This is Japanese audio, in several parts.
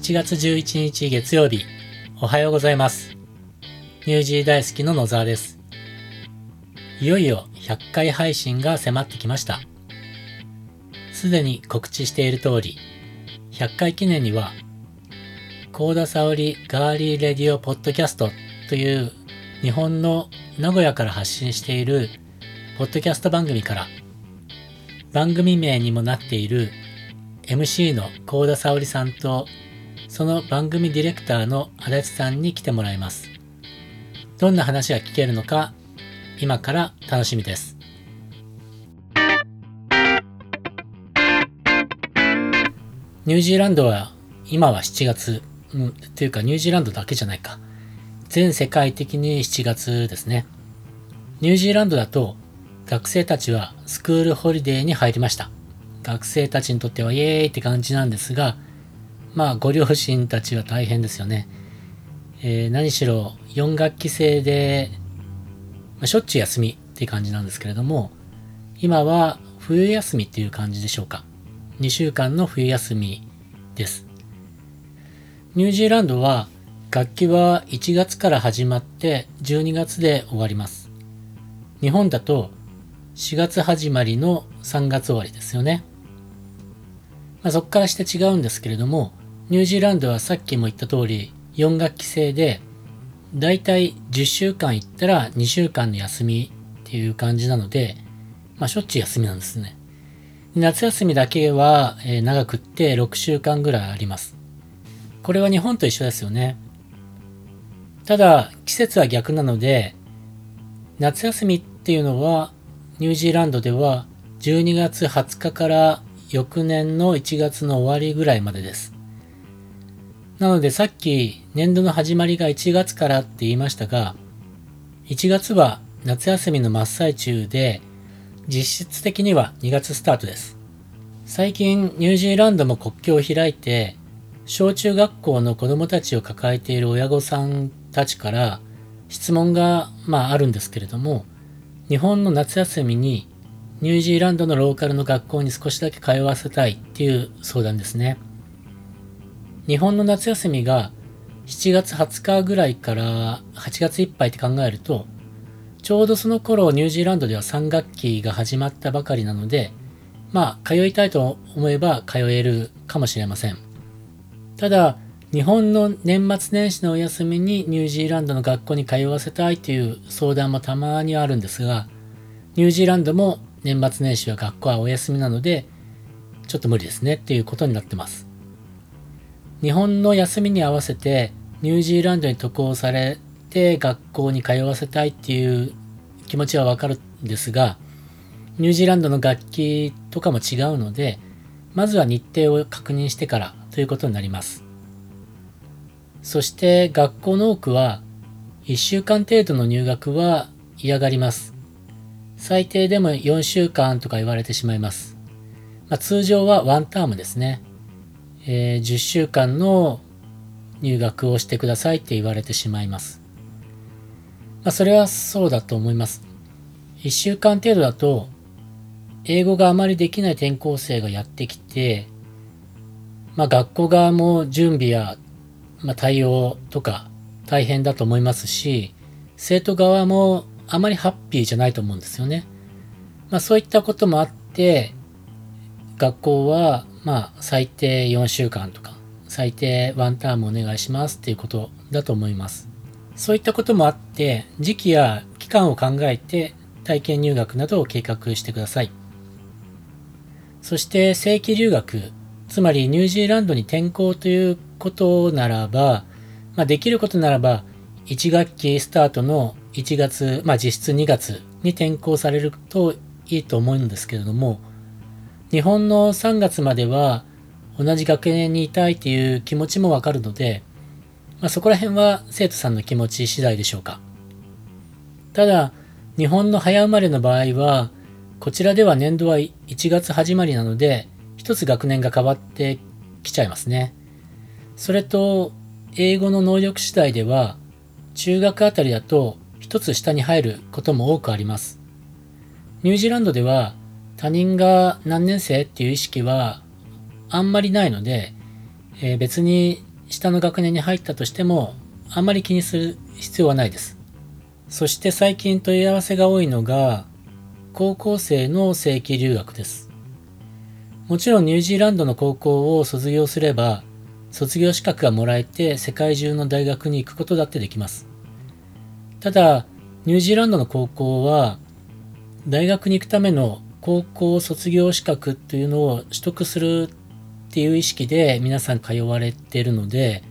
7月11日月曜日、おはようございます。ニュージー大好きの野沢です。いよいよ100回配信が迫ってきました。すでに告知している通り、100回記念には、コーダサオリガーリーレディオポッドキャストという日本の名古屋から発信しているポッドキャスト番組から番組名にもなっている MC の幸田沙織さんとその番組ディレクターの足立さんに来てもらいます。どんな話が聞けるのか今から楽しみです。ニュージーランドは今は7月、うん、というかニュージーランドだけじゃないか。全世界的に7月ですね。ニュージーランドだと学生たちはスクールホリデーに入りました。学生たちにとってはイエーイって感じなんですが、まあ、ご両親たちは大変ですよね。えー、何しろ4学期制で、まあ、しょっちゅう休みっていう感じなんですけれども、今は冬休みっていう感じでしょうか。2週間の冬休みです。ニュージーランドは楽器は1月から始まって12月で終わります。日本だと4月始まりの3月終わりですよね。まあ、そこからして違うんですけれども、ニュージーランドはさっきも言った通り、4学期制で、だいたい10週間行ったら2週間の休みっていう感じなので、まあ、しょっちゅう休みなんですね。夏休みだけは、え、長くって6週間ぐらいあります。これは日本と一緒ですよね。ただ、季節は逆なので、夏休みっていうのは、ニュージーランドでは12月20日から翌年の1月の終わりぐらいまでです。なのでさっき年度の始まりが1月からって言いましたが、1月は夏休みの真っ最中で、実質的には2月スタートです。最近ニュージーランドも国境を開いて、小中学校の子供たちを抱えている親御さんたちから質問が、まああるんですけれども、日本の夏休みにニュージーランドのローカルの学校に少しだけ通わせたいっていう相談ですね。日本の夏休みが7月20日ぐらいから8月いっぱいって考えると、ちょうどその頃ニュージーランドでは3学期が始まったばかりなので、まあ、通いたいと思えば通えるかもしれません。ただ、日本の年末年始のお休みにニュージーランドの学校に通わせたいという相談もたまにあるんですが、ニュージーランドも年末年始は学校はお休みなので、ちょっと無理ですねっていうことになってます。日本の休みに合わせてニュージーランドに渡航されて学校に通わせたいっていう気持ちはわかるんですが、ニュージーランドの楽器とかも違うので、まずは日程を確認してからということになります。そして学校の多くは1週間程度の入学は嫌がります。最低でも4週間とか言われてしまいます。まあ、通常はワンタームですね。えー、10週間の入学をしてくださいって言われてしまいます。まあ、それはそうだと思います。1週間程度だと、英語があまりできない転校生がやってきて、まあ、学校側も準備や、まあ、対応とか大変だと思いますし、生徒側もあまりハッピーじゃないと思うんですよね。まあそういったこともあって、学校はまあ最低4週間とか、最低ワンタームお願いしますっていうことだと思います。そういったこともあって、時期や期間を考えて体験入学などを計画してください。そして正規留学、つまりニュージーランドに転校ということならば、まあ、できることならば、1学期スタートの1月、まあ実質2月に転校されるといいと思うんですけれども、日本の3月までは同じ学年にいたいという気持ちもわかるので、まあ、そこら辺は生徒さんの気持ち次第でしょうか。ただ、日本の早生まれの場合は、こちらでは年度は1月始まりなので、一つ学年が変わってきちゃいますね。それと、英語の能力次第では、中学あたりだと一つ下に入ることも多くあります。ニュージーランドでは他人が何年生っていう意識はあんまりないので、えー、別に下の学年に入ったとしても、あんまり気にする必要はないです。そして最近問い合わせが多いのが、高校生の正規留学です。もちろんニュージーランドの高校を卒業すれば、卒業資格がもらえて世界中の大学に行くことだってできます。ただ、ニュージーランドの高校は、大学に行くための高校卒業資格というのを取得するっていう意識で皆さん通われてるので、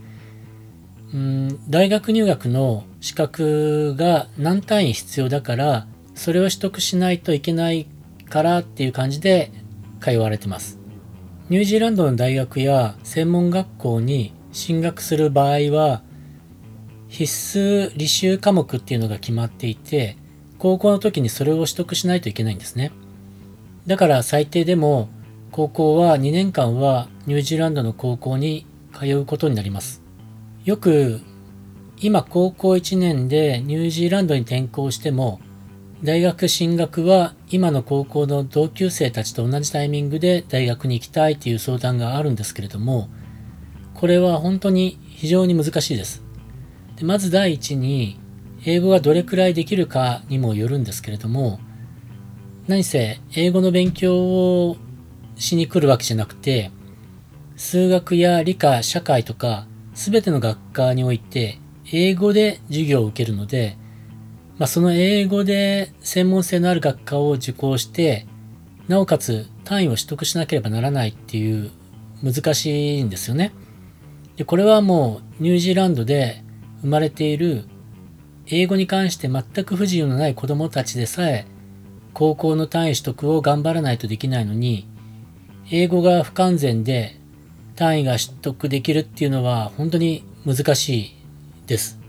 うん、大学入学の資格が何単位必要だから、それを取得しないといけないからっていう感じで通われてます。ニュージーランドの大学や専門学校に進学する場合は、必須履修科目っていうのが決まっていて、高校の時にそれを取得しないといけないんですね。だから最低でも高校は2年間はニュージーランドの高校に通うことになります。よく今高校1年でニュージーランドに転校しても大学進学は今の高校の同級生たちと同じタイミングで大学に行きたいという相談があるんですけれどもこれは本当に非常に難しいです。でまず第一に英語がどれくらいできるかにもよるんですけれども何せ英語の勉強をしに来るわけじゃなくて数学や理科社会とか全ての学科において英語で授業を受けるので、まあ、その英語で専門性のある学科を受講してなおかつ単位を取得しなければならないっていう難しいんですよね。でこれはもうニュージーランドで生まれている英語に関して全く不自由のない子供たちでさえ高校の単位取得を頑張らないとできないのに英語が不完全で単位が取得できるっていうのは本当に難しいです。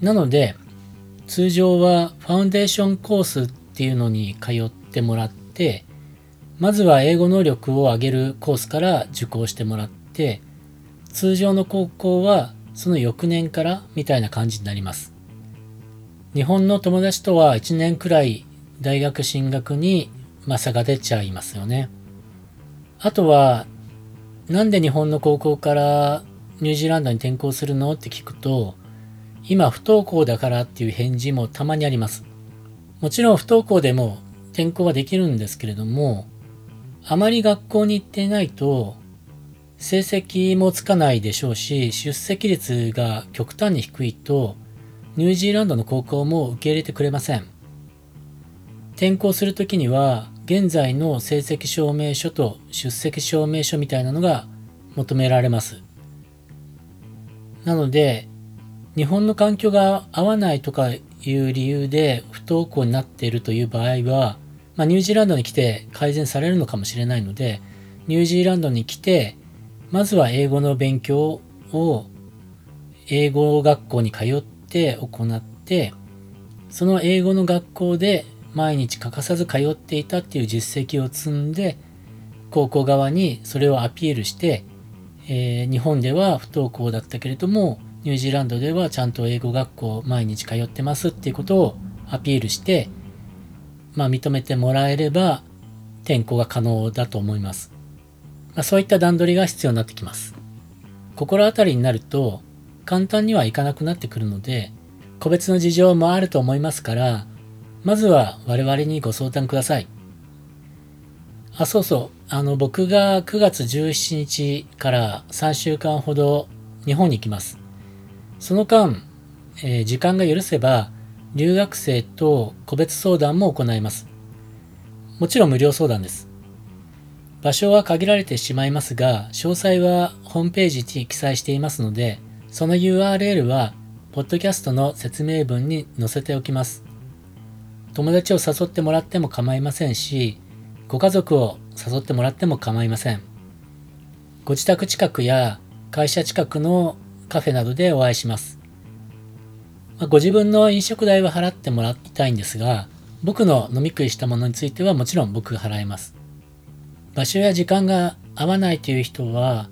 なので通常はファウンデーションコースっていうのに通ってもらってまずは英語能力を上げるコースから受講してもらって通常の高校はその翌年からみたいな感じになります。日本の友達とは1年くらい大学進学に、ま差が出ちゃいますよね。あとは、なんで日本の高校からニュージーランドに転校するのって聞くと、今不登校だからっていう返事もたまにあります。もちろん不登校でも転校はできるんですけれども、あまり学校に行っていないと成績もつかないでしょうし、出席率が極端に低いと、ニュージーランドの高校も受け入れてくれません。転校するときには、現在の成績証明書と出席証明書みたいなのが求められます。なので、日本の環境が合わないとかいう理由で不登校になっているという場合は、まあ、ニュージーランドに来て改善されるのかもしれないので、ニュージーランドに来てまずは英語の勉強を英語学校に通って行って、その英語の学校で毎日欠かさず通っていたっていう実績を積んで、高校側にそれをアピールして、えー、日本では不登校だったけれども、ニュージーランドではちゃんと英語学校毎日通ってますっていうことをアピールして、まあ認めてもらえれば転校が可能だと思います。まあ、そういった段取りが必要になってきます。心当たりになると簡単にはいかなくなってくるので、個別の事情もあると思いますから、まずは我々にご相談ください。あ、そうそう。あの、僕が9月17日から3週間ほど日本に行きます。その間、えー、時間が許せば、留学生と個別相談も行います。もちろん無料相談です。場所は限られてしまいますが、詳細はホームページに記載していますので、その URL は、ポッドキャストの説明文に載せておきます。友達を誘ってもらっても構いませんし、ご家族を誘ってもらっても構いません。ご自宅近くや会社近くのカフェなどでお会いします。まあ、ご自分の飲食代は払ってもらいたいんですが、僕の飲み食いしたものについてはもちろん僕が払います。場所や時間が合わないという人は、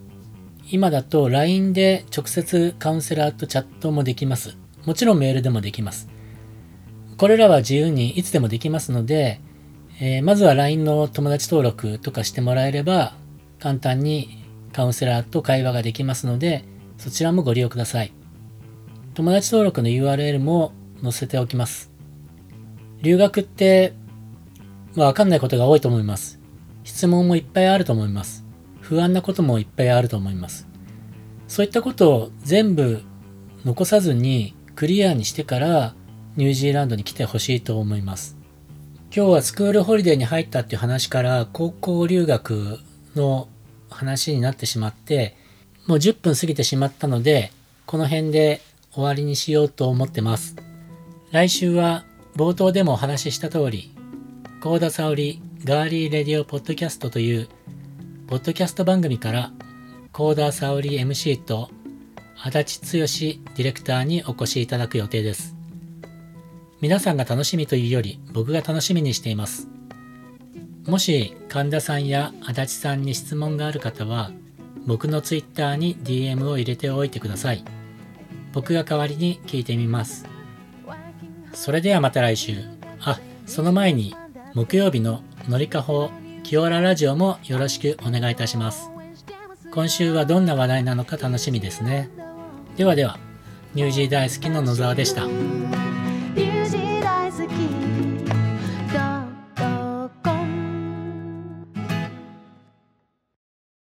今だと LINE で直接カウンセラーとチャットもできます。もちろんメールでもできます。これらは自由にいつでもできますので、えー、まずは LINE の友達登録とかしてもらえれば、簡単にカウンセラーと会話ができますので、そちらもご利用ください。友達登録の URL も載せておきます。留学って、わかんないことが多いと思います。質問もいっぱいあると思います。不安なこともいっぱいあると思います。そういったことを全部残さずにクリアにしてからニュージーランドに来てほしいと思います。今日はスクールホリデーに入ったっていう話から高校留学の話になってしまってもう10分過ぎてしまったのでこの辺で終わりにしようと思ってます。来週は冒頭でもお話しした通り、コーダサオリガーリーレディオポッドキャストというポッドキャスト番組からコーダーサオリ MC と足立剛ディレクターにお越しいただく予定です。皆さんが楽しみというより僕が楽しみにしています。もし神田さんや足立さんに質問がある方は僕の Twitter に DM を入れておいてください。僕が代わりに聞いてみます。それではまた来週。あ、その前に木曜日ののりかほキオラジオもよろしくお願いいたします。今週はどんな話題なのか楽しみですね。ではでは、ニュージー大好きの野沢でした。